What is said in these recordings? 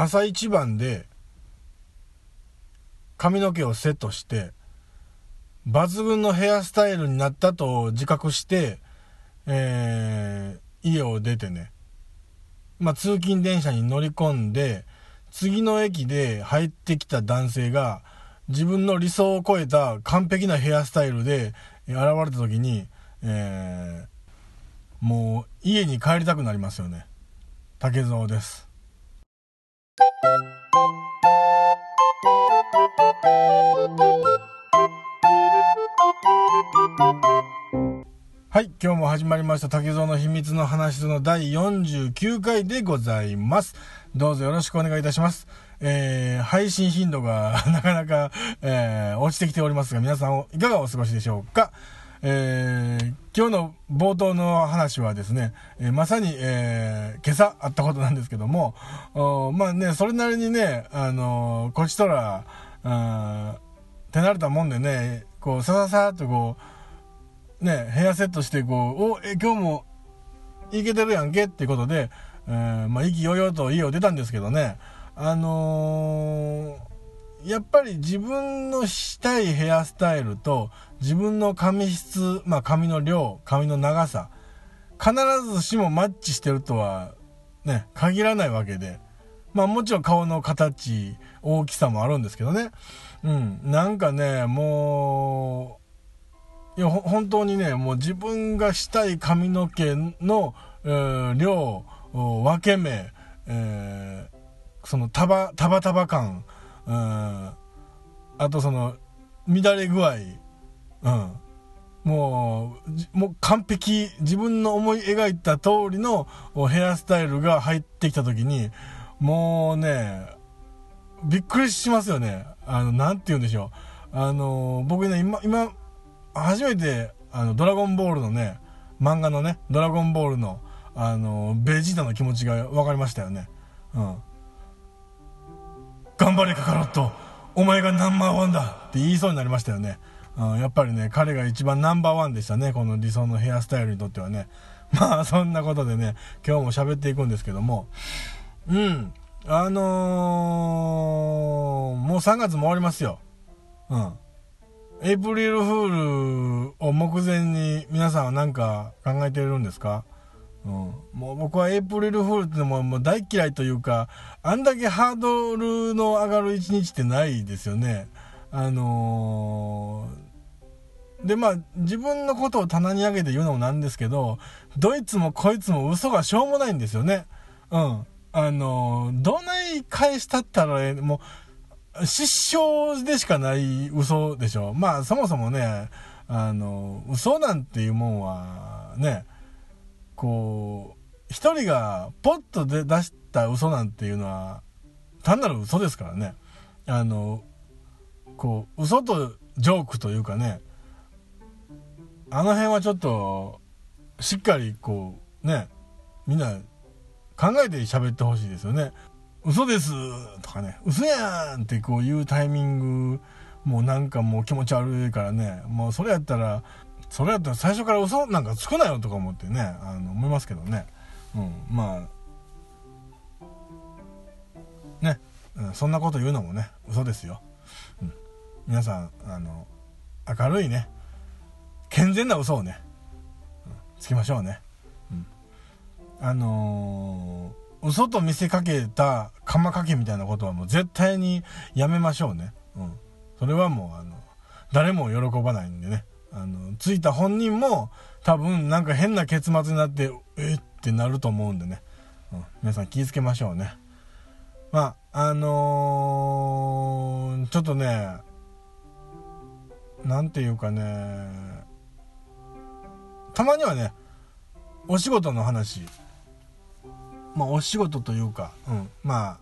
朝一番で髪の毛をセットして抜群のヘアスタイルになったと自覚して、えー、家を出てね、まあ、通勤電車に乗り込んで次の駅で入ってきた男性が自分の理想を超えた完璧なヘアスタイルで現れた時に、えー、もう家に帰りたくなりますよね。竹蔵です。はい、今日も始まりました竹蔵の秘密の話の第49回でございます。どうぞよろしくお願いいたします。えー、配信頻度が なかなか、えー、落ちてきておりますが、皆さんいかがお過ごしでしょうか？えー、今日の冒頭の話はですね、えー、まさに、えー、今朝あったことなんですけども、まあね、それなりにね、あのこちとら、手慣れたもんでね、こう、さささっとこう、ね、ヘアセットして、こう、お、え、今日も、いけてるやんけっていうことで、えー、まあ、意気揚々と家を出たんですけどね、あのー、やっぱり自分のしたいヘアスタイルと、自分の髪質、まあ、髪の量、髪の長さ、必ずしもマッチしてるとは、ね、限らないわけで、まあもちろん顔の形、大きさもあるんですけどね。うん。なんかね、もう、いや、本当にね、もう自分がしたい髪の毛の、えー、量、分け目、えー、その束、束束感、うん、あとその、乱れ具合、うん。もう、もう完璧、自分の思い描いた通りのヘアスタイルが入ってきた時に、もうね、びっくりしますよね。あの、なんて言うんでしょう。あの、僕ね、今、今、初めて、あの、ドラゴンボールのね、漫画のね、ドラゴンボールの、あの、ベジータの気持ちが分かりましたよね。うん。頑張れカカロットお前がナンバーワンだって言いそうになりましたよね。うん、やっぱりね、彼が一番ナンバーワンでしたね。この理想のヘアスタイルにとってはね。まあ、そんなことでね、今日も喋っていくんですけども、うん。あのー、もう3月も終わりますよ。うん。エイプリルフールを目前に皆さんは何か考えてるんですか？うん。もう僕はエイプリルフールってのももう大嫌いというか、あんだけハードルの上がる一日ってないですよね。あのー、で、まあ、自分のことを棚に上げて言うのもなんですけど、どいつもこいつも嘘がしょうもないんですよね。うん。あの、どない返したったら、もう、失笑でしかない嘘でしょ。まあ、そもそもね、あの、嘘なんていうもんは、ね、こう、一人がポッとで出した嘘なんていうのは、単なる嘘ですからね。あの、こう、嘘とジョークというかね、あの辺はちょっと、しっかりこう、ね、みんな考えて喋ってほしいですよね。嘘ですとかね、嘘やんってこういうタイミング、もうなんかもう気持ち悪いからね、もうそれやったら、それやったら最初から嘘なんかつくなよとか思ってね、あの、思いますけどね。うん、まあ、ね、うん、そんなこと言うのもね、嘘ですよ。うん。皆さん、あの、明るいね、健全な嘘をね、うん、つきましょうね。うんあのー、嘘と見せかけた釜かけみたいなことはもう絶対にやめましょうね。うん。それはもう、あの、誰も喜ばないんでね。あの、ついた本人も多分なんか変な結末になって、えってなると思うんでね。うん。皆さん気ぃつけましょうね。まあ、あのー、ちょっとね、なんていうかね、たまにはね、お仕事の話、まあ、お仕事というか、うん、ま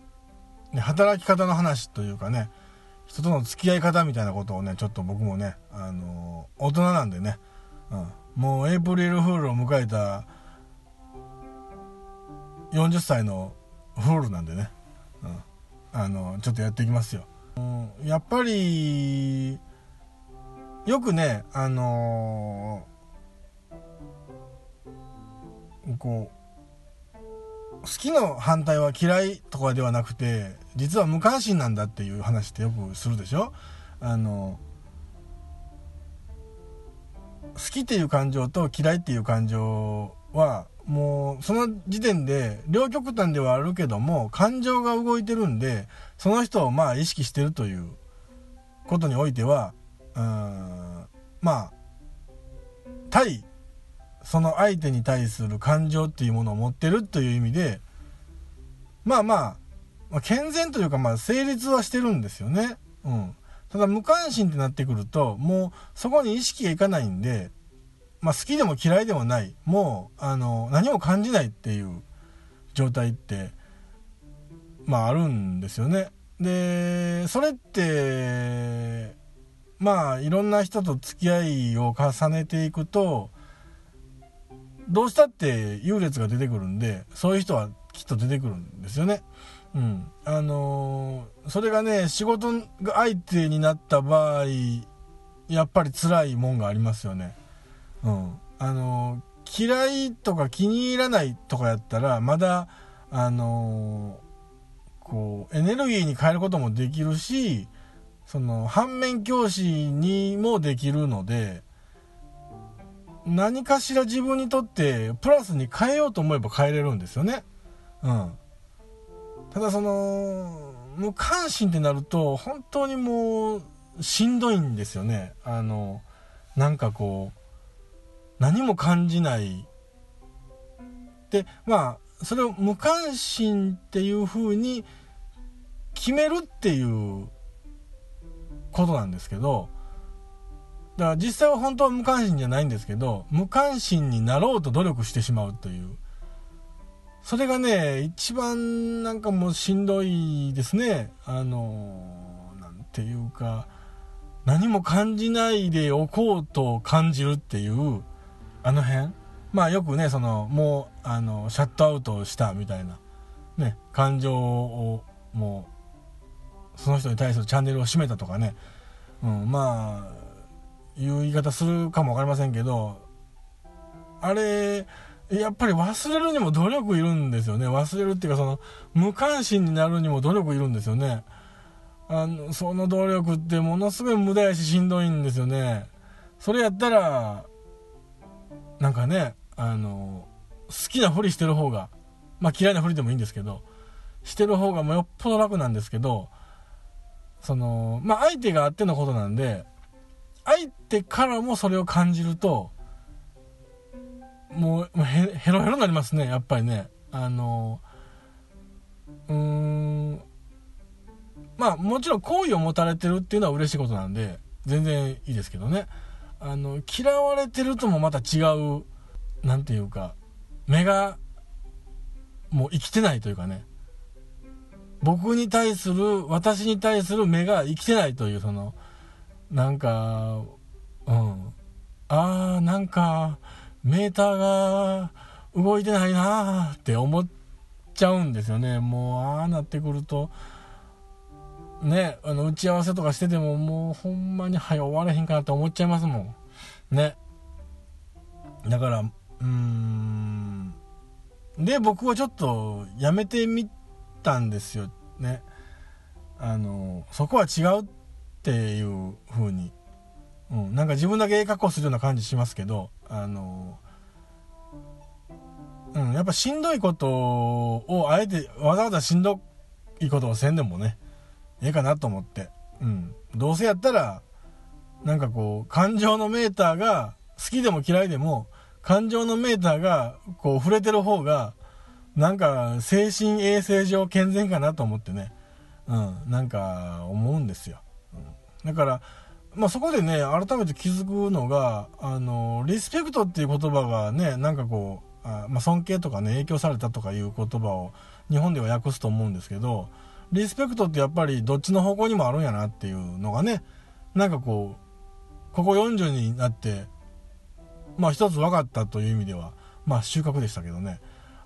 あ、ね、働き方の話というかね、人との付き合い方みたいなことをね、ちょっと僕もね、あのー、大人なんでね、うん、もうエイプリルフールを迎えた40歳のフールなんでね、うん、あのー、ちょっとやっていきますよ。うん、やっぱり、よくね、あのー、こう、好きの反対は嫌いとかではなくて実は無関心なんだっていう話ってよくするでしょ？あの好きっていう感情と嫌いっていう感情はもうその時点で両極端ではあるけども感情が動いてるんでその人をまあ意識してるということにおいてはうんまあ対その相手に対する感情っていうものを持ってるという意味でまあまあ、まあ、健全というかまあ成立はしてるんですよね。うん。ただ無関心ってなってくるともうそこに意識がいかないんで、まあ、好きでも嫌いでもないもうあの何も感じないっていう状態ってまああるんですよね。でそれってまあいろんな人と付き合いを重ねていくとどうしたって優劣が出てくるんでそういう人はきっと出てくるんですよね。うん。あのー、それがね、仕事が相手になった場合、やっぱり辛いもんがありますよね。うん。あのー、嫌いとか気に入らないとかやったら、まだ、あのー、こう、エネルギーに変えることもできるし、その、反面教師にもできるので、何かしら自分にとってプラスに変えようと思えば変えれるんですよね。うん。ただその、無関心ってなると、本当にもう、しんどいんですよね。あの、なんかこう、何も感じない。で、まあ、それを無関心っていう風に決めるっていうことなんですけど、だから実際は本当は無関心じゃないんですけど、無関心になろうと努力してしまうという。それがね、一番なんかもうしんどいですね。あの、なんていうか、何も感じないでおこうと感じるっていう、あの辺。まあよくね、その、もう、あの、シャットアウトしたみたいな、ね、感情を、もう、その人に対するチャンネルを閉めたとかね、うん、まあ、いう言い方するかも分かりませんけど、あれ、やっぱり忘れるにも努力いるんですよね。忘れるっていうか、その、無関心になるにも努力いるんですよね。あの、その努力ってものすごい無駄やししんどいんですよね。それやったら、なんかね、あの、好きなふりしてる方が、まあ嫌いなふりでもいいんですけど、してる方がもうよっぽど楽なんですけど、その、まあ相手があってのことなんで、相手からもそれを感じると、もうヘヘロヘロになりますね、やっぱりね。あの、うーん、まあもちろん好意を持たれてるっていうのは嬉しいことなんで、全然いいですけどね。あの、嫌われてるともまた違う、なんていうか、目が、もう生きてないというかね。僕に対する、私に対する目が生きてないという、その、なんか、うん。ああ、なんか、メーターが動いてないなーって思っちゃうんですよね。もう、ああなってくると、ね、あの、打ち合わせとかしてても、もう、ほんまに早終われへんかなって思っちゃいますもん。ね。だから、うーん。で、僕はちょっと、やめてみたんですよ。ね。あの、そこは違うっていう風に、うん、なんか自分だけええ格好するような感じしますけど、あの、うん、やっぱしんどいことをあえてわざわざしんどいことをせんでもね、ええかなと思って、うん、どうせやったら、なんかこう、感情のメーターが、好きでも嫌いでも、感情のメーターが、こう、触れてる方が、なんか、精神衛生上健全かなと思ってね、うん、なんか、思うんですよ。だから、まあ、そこでね、改めて気づくのが、あの、リスペクトっていう言葉がね、なんかこう、あまあ、尊敬とかね、影響されたとかいう言葉を日本では訳すと思うんですけど、リスペクトってやっぱりどっちの方向にもあるんやなっていうのがね、なんかこう、ここ40になって、まあ一つ分かったという意味では、まあ収穫でしたけどね、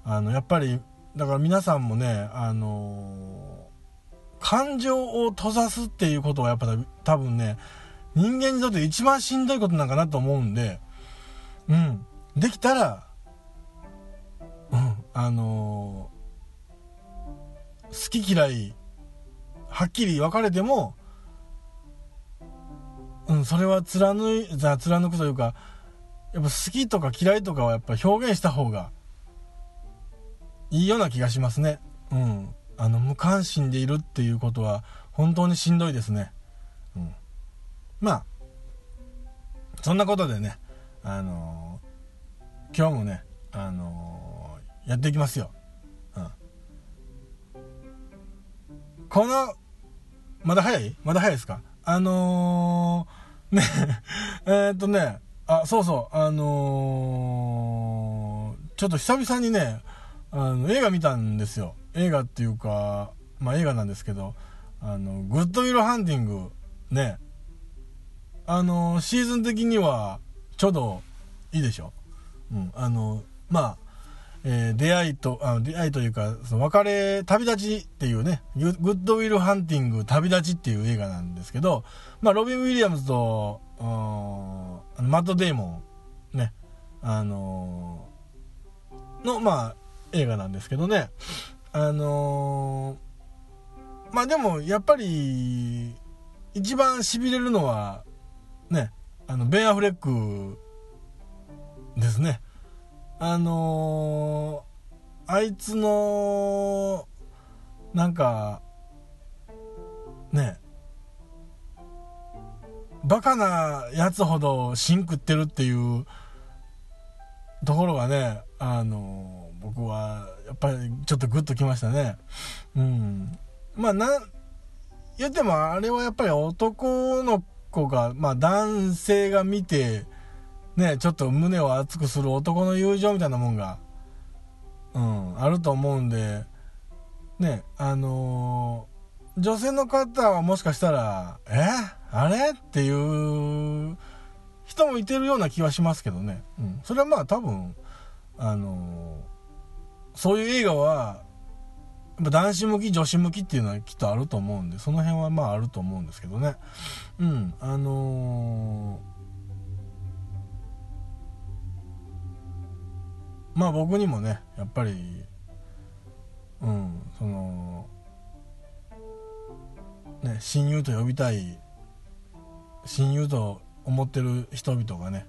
あの、やっぱり、だから皆さんもね、あの感情を閉ざすっていうことはやっぱ多分ね、人間にとって一番しんどいことなんかなと思うんで、うん。できたら、うん、あの好き嫌いはっきり分かれてもうんそれは貫い貫くというかやっぱ好きとか嫌いとかはやっぱ表現した方がいいような気がしますねうんあの無関心でいるっていうことは本当にしんどいですね。うん。まあそんなことでねあのー、今日もねあのー、やっていきますよ。うん。この、まだ早い？まだ早いですか？あのー、ね、えっとね、あ、そうそう、あの、ちょっと久々にね、あの、映画見たんですよ。映画っていうか、まあ映画なんですけど、あの、グッドウィルハンティング、ね、あの、シーズン的には、ちょうどいいでしょ。うん、あの、まあ、えー、出会いと、あの出会いというか、その別れ、旅立ちっていうね、グッドウィル・ハンティング旅立ちっていう映画なんですけど、まあ、ロビン・ウィリアムズと、あのマット・デーモン、ね、あのー、の、まあ、映画なんですけどね、あのー、まあでも、やっぱり、一番痺れるのは、ね、あの、ベン・アフレックですね。あのー、あいつの、なんか、ね、バカなやつほど芯食ってるっていうところがね、あのー、僕はやっぱりちょっとグッときましたね。うん。まあな、言ってもあれはやっぱり男の子が、まあ男性が見て、ね、ちょっと胸を熱くする男の友情みたいなもんが、うん、あると思うんで、ね、あのー、女性の方はもしかしたら、え？あれ？っていう人もいてるような気はしますけどね。うん。それはまあ多分、あのー、そういう映画は、男子向き、女子向きっていうのはきっとあると思うんで、その辺はまああると思うんですけどね。うん。あのーまあ僕にもねやっぱりうんそのね親友と呼びたい親友と思ってる人々がね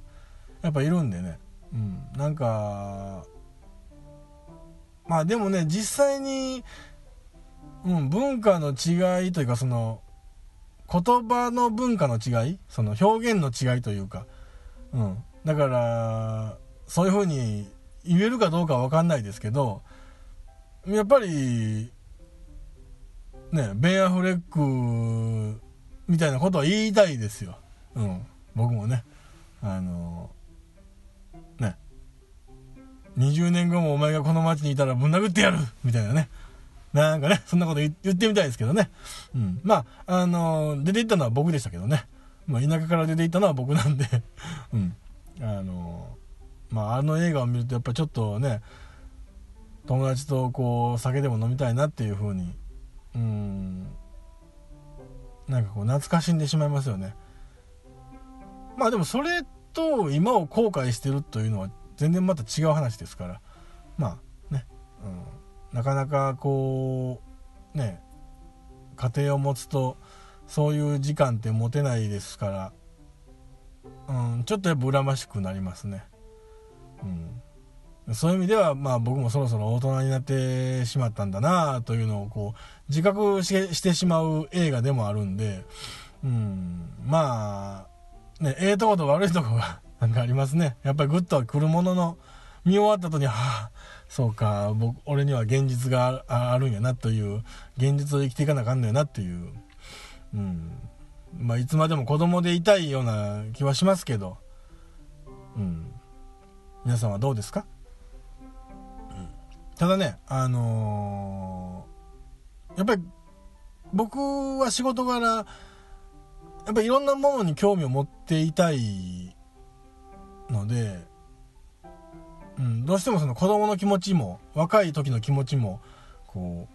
やっぱいるんでねうんなんかまあでもね実際に、うん、文化の違いというかその言葉の文化の違いその表現の違いというか、うん、だからそういうふうに言えるかどうかは分かんないですけどやっぱりねベン・アフレックみたいなことは言いたいですよ、うん、僕もね。あのね20年後もお前がこの町にいたらぶん殴ってやる。みたいなね。なんかねそんなこと言ってみたいですけどね、うん、まああの出て行ったのは僕でしたけどね、まあ、田舎から出て行ったのは僕なんで。うん。あのまあ、あの映画を見るとやっぱちょっとね友達とこう酒でも飲みたいなっていう風にうん。なんかこう懐かしんでしまいますよね。まあでもそれと今を後悔してるというのは全然また違う話ですから。まあね、うん、なかなかこうね家庭を持つとそういう時間って持てないですから、うん、ちょっとやっぱ恨ましくなりますね。うん、そういう意味では、まあ、僕もそろそろ大人になってしまったんだなというのをこう自覚してしまう映画でもあるんで、うん、まあ、ね、ええとこと悪いとこがなんかありますね。やっぱりグッと来るものの、見終わった後に、はあ、そうか、僕、俺には現実があるんやなという、現実を生きていかなあかんのやなっていう、うん。まあ、いつまでも子供でいたいような気はしますけど、うん。皆さんはどうですか、うん、ただねあのー、やっぱり僕は仕事柄やっぱりいろんなものに興味を持っていたいので、うん、どうしてもその子供の気持ちも若い時の気持ちもこ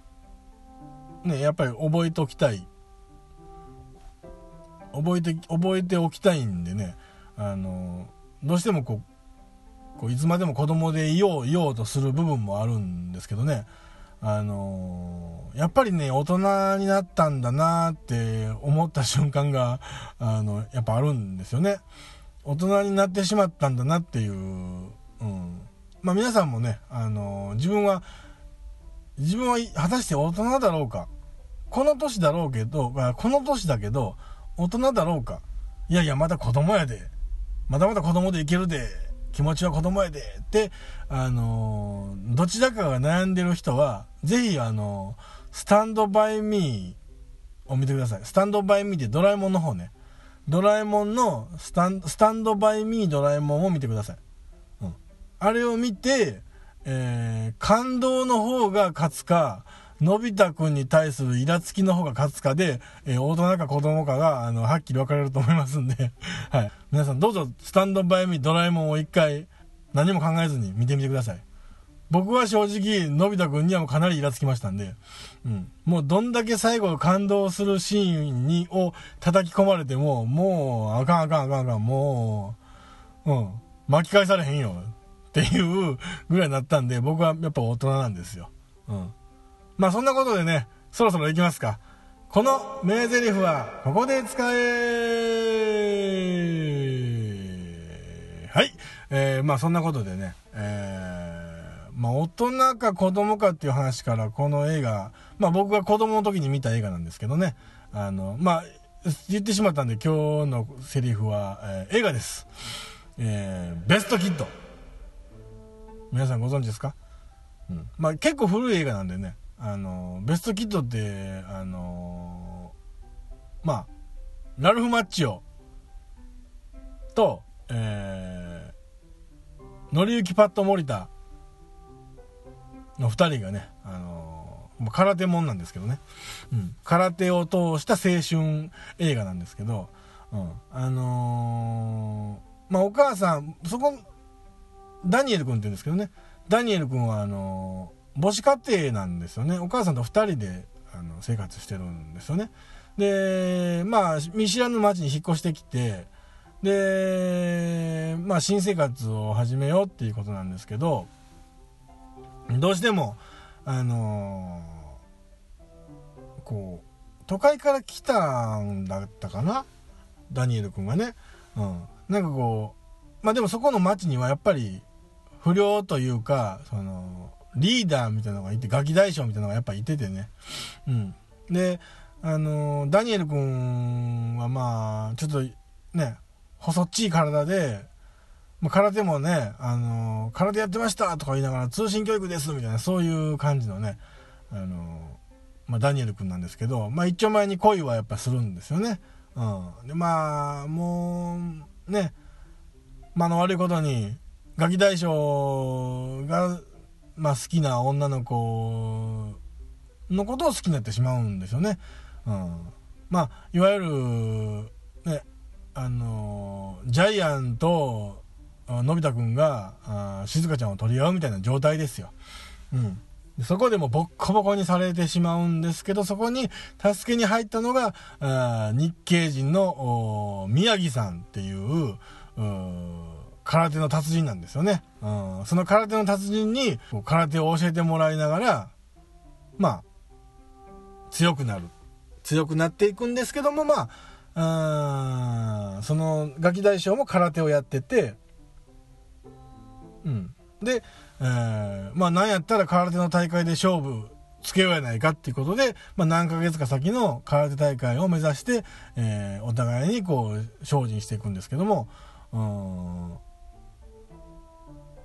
うねやっぱり覚えておきたい覚えて覚えておきたいんでねあのどうしてもこうこういつまでも子供でいよういようとする部分もあるんですけどねあの、やっぱりね、大人になったんだなって思った瞬間が、あの、やっぱあるんですよね。大人になってしまったんだなっていう、うん。まあ皆さんもね、あのー、自分は、自分は果たして大人だろうか。この年だろうけど、この年だけど、大人だろうか。いやいや、まだ子供やで。まだまだ子供でいけるで。気持ちは子供やで。って、あのー、どちらかが悩んでる人は、ぜひ、あのー、スタンドバイミーを見てください。スタンドバイミーってドラえもんの方ね。ドラえもんのスタンスタンドバイミードラえもんを見てください。うん。あれを見て、えー、感動の方が勝つか、のび太くんに対するイラつきの方が勝つかで、えー、大人か子供かが、あの、はっきり分かれると思いますんで、はい。皆さんどうぞ、スタンドバイミードラえもんを一回、何も考えずに見てみてください。僕は正直、のび太くんにはもうかなりイラつきましたんで、うん。もうどんだけ最後感動するシーンに、を叩き込まれても、もう、あかんあかんあかんあかん、もう、うん。巻き返されへんよ。っていうぐらいになったんで、僕はやっぱ大人なんですよ。うん。まあそんなことでね、そろそろ行きますか。この名台詞はここで使えはい。えー、まあそんなことでね、えー、まあ大人か子供かっていう話からこの映画、まあ僕が子供の時に見た映画なんですけどね、あの、まあ言ってしまったんで今日のセリフは、えー、映画です。えー、ベストキッド。皆さんご存知ですか？うん。まあ結構古い映画なんでね、あのベストキッドってあのまあラルフ・マッチオと、えー、のりゆきパッド・森田の2人がね、あのー、空手もんなんですけどね、うん、空手を通した青春映画なんですけど、うん、あのー、まあお母さんそこダニエル君って言うんですけどね。ダニエル君はあの母子家庭なんですよね。お母さんと2人であの生活してるんですよね。でまあ見知らぬ町に引っ越してきてでまあ新生活を始めようっていうことなんですけどどうしてもあのー、こう都会から来たんだったかな？ダニエル君がねうんなんかこうまあでもそこの町にはやっぱり不良というかそのリーダーみたいなのがいて、ガキ大将みたいなのがやっぱいててね。うん。で、あのダニエル君はまあ、ちょっとね、細っちい体で、まあ、空手もね、あの空手やってましたとか言いながら通信教育ですみたいな、そういう感じのね、あのまあ、ダニエル君なんですけど、まあ、一丁前に恋はやっぱするんですよね。うん。で、まあ、もう、ね、まあの悪いことに、ガキ大将がまあ、好きな女の子のことを好きになってしまうんですよね。うん、まあいわゆるねあのジャイアンとのび太くんがあ静香ちゃんを取り合うみたいな状態ですよ。うんそこでもボッコボコにされてしまうんですけど、そこに助けに入ったのが、あ日系人の宮城さんっていう、う空手の達人なんですよね。うん、その空手の達人に空手を教えてもらいながら、まあ、強くなる。強くなっていくんですけども、まあ、そのガキ大将も空手をやってて、うん。で、えー、まあなんやったら空手の大会で勝負つけようやないかっていうことで、まあ何ヶ月か先の空手大会を目指して、えー、お互いにこう精進していくんですけども、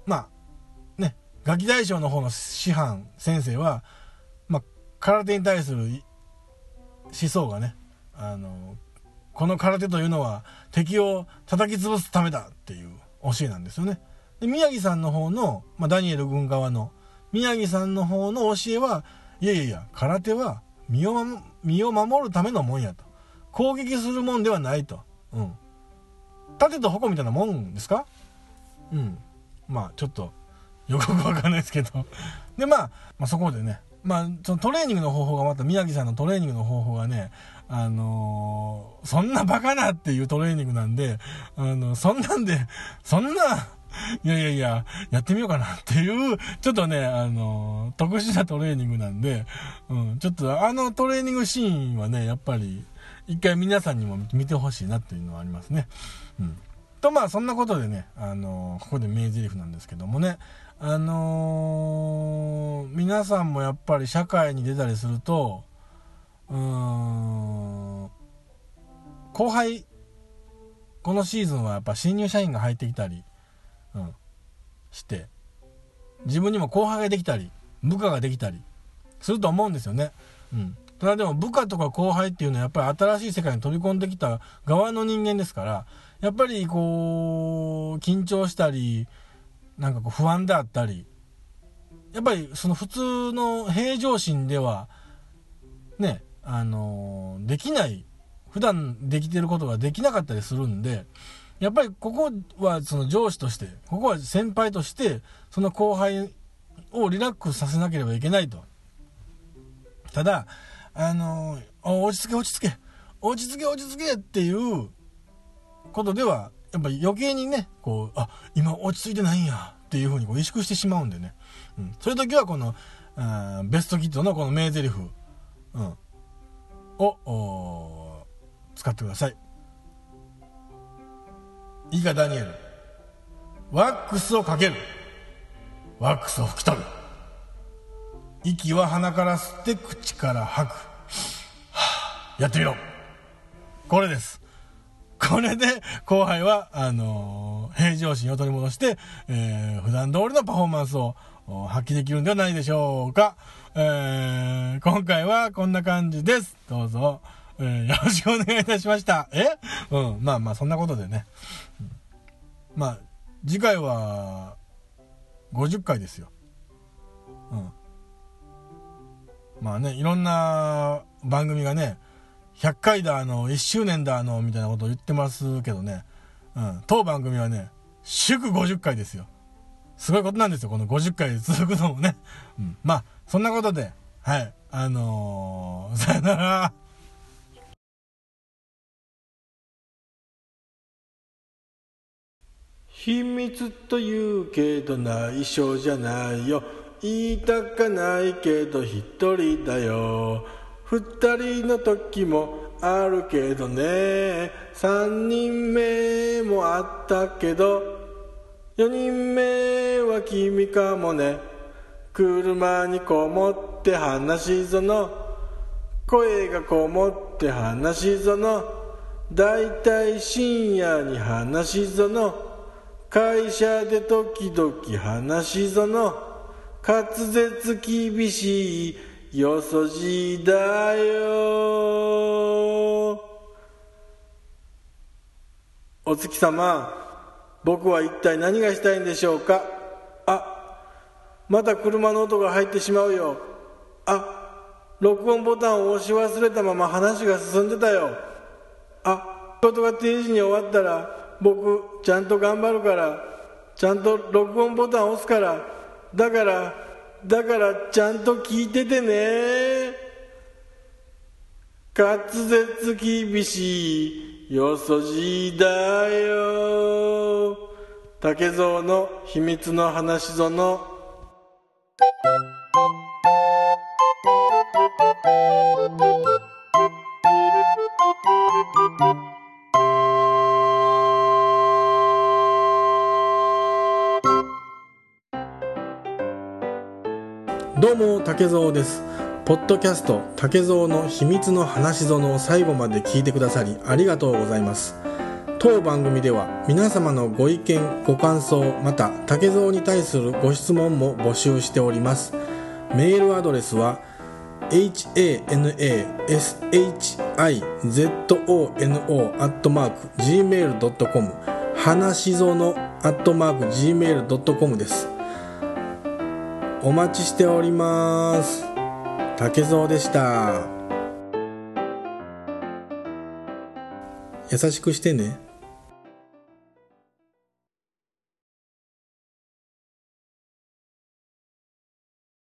まあ、ね、ガキ大将の方の師範、先生は、まあ、空手に対する思想がね、あの、この空手というのは敵を叩き潰すためだっていう教えなんですよね。で、宮城さんの方の、まあ、ダニエル軍側の、宮城さんの方の教えは、いやいやいや、空手は身を身を守るためのもんやと。攻撃するもんではないと。うん。盾と矛みたいなもんですか？うん。まあちょっとよくわかんないですけどで、まあ、まあそこでねまあそのトレーニングの方法がまた宮城さんのトレーニングの方法がねあのー、そんなバカなっていうトレーニングなんで、あの、そんなんで、そんな、いやいやいや、やってみようかなっていう、ちょっとね、あの、特殊なトレーニングなんで、うん、ちょっとあのトレーニングシーンはね、やっぱり、一回皆さんにも見てほしいなっていうのはありますね。うん。と、まあ、そんなことでね、あの、ここで名台詞なんですけどもね、あのー、皆さんもやっぱり社会に出たりすると、うーん、後輩、このシーズンはやっぱ新入社員が入ってきたり、うん、して、自分にも後輩ができたり、部下ができたりすると思うんですよね。うん。ただでも部下とか後輩っていうのはやっぱり新しい世界に飛び込んできた側の人間ですから、やっぱりこう、緊張したり、なんかこう不安であったり、やっぱりその普通の平常心では、ね、あのできない、普段できてることができなかったりするんで、やっぱりここはその上司として、ここは先輩として、その後輩をリラックスさせなければいけないと。ただ、あの落ち着け落ち着け、落ち着け落ち着けっていうことではやっぱり余計にね、こう、あ、今落ち着いてないんや、っていうふうにこう萎縮してしまうんでね。うん。そういう時はこの、あベストキットのこの名台詞、うん、を、使ってください。いいか、ダニエル。ワックスをかける。ワックスを拭き取る。息は鼻から吸って口から吐く。はあ、やってみろ。これです。これで後輩は、あのー、平常心を取り戻して、えー、普段通りのパフォーマンスを発揮できるんではないでしょうか。えー、今回はこんな感じです。どうぞ、えー、よろしくお願いいたしました。え？うん、まあまあ、そんなことでね。うん、まあ、次回は、50回ですよ。うん。まあね、いろんな番組がね、100回だ、あの、1周年だ、あの、みたいなことを言ってますけどね。うん。当番組はね、祝50回ですよ。すごいことなんですよ、この50回続くのもね。うん。まあ、そんなことで、はい。あのー、さよなら。秘密と言うけど内緒じゃないよ。言いたかないけど一人だよ。二人の時もあるけどね。三人目もあったけど。四人目は君かもね。車にこもって話しぞの。声がこもって話しぞの。だいたい深夜に話しぞの。会社で時々話しぞの滑舌厳しいよそじだよ。お月様僕は一体何がしたいんでしょうか？あまた車の音が入ってしまうよ。あ録音ボタンを押し忘れたまま話が進んでたよ。あ仕事が定時に終わったら僕ちゃんと頑張るからちゃんと録音ボタン押すからだからだからちゃんと聞いててね。滑舌厳しいよそじだよ。竹蔵の秘密の話ぞの。どうも竹蔵です。ポッドキャスト竹蔵の秘密の話園を最後まで聞いてくださりありがとうございます。当番組では皆様のご意見ご感想また竹蔵に対するご質問も募集しております。メールアドレスは hanashizono.gmail.com 話しぞの .gmail.com です。お待ちしております。竹蔵でした。優しくしてね。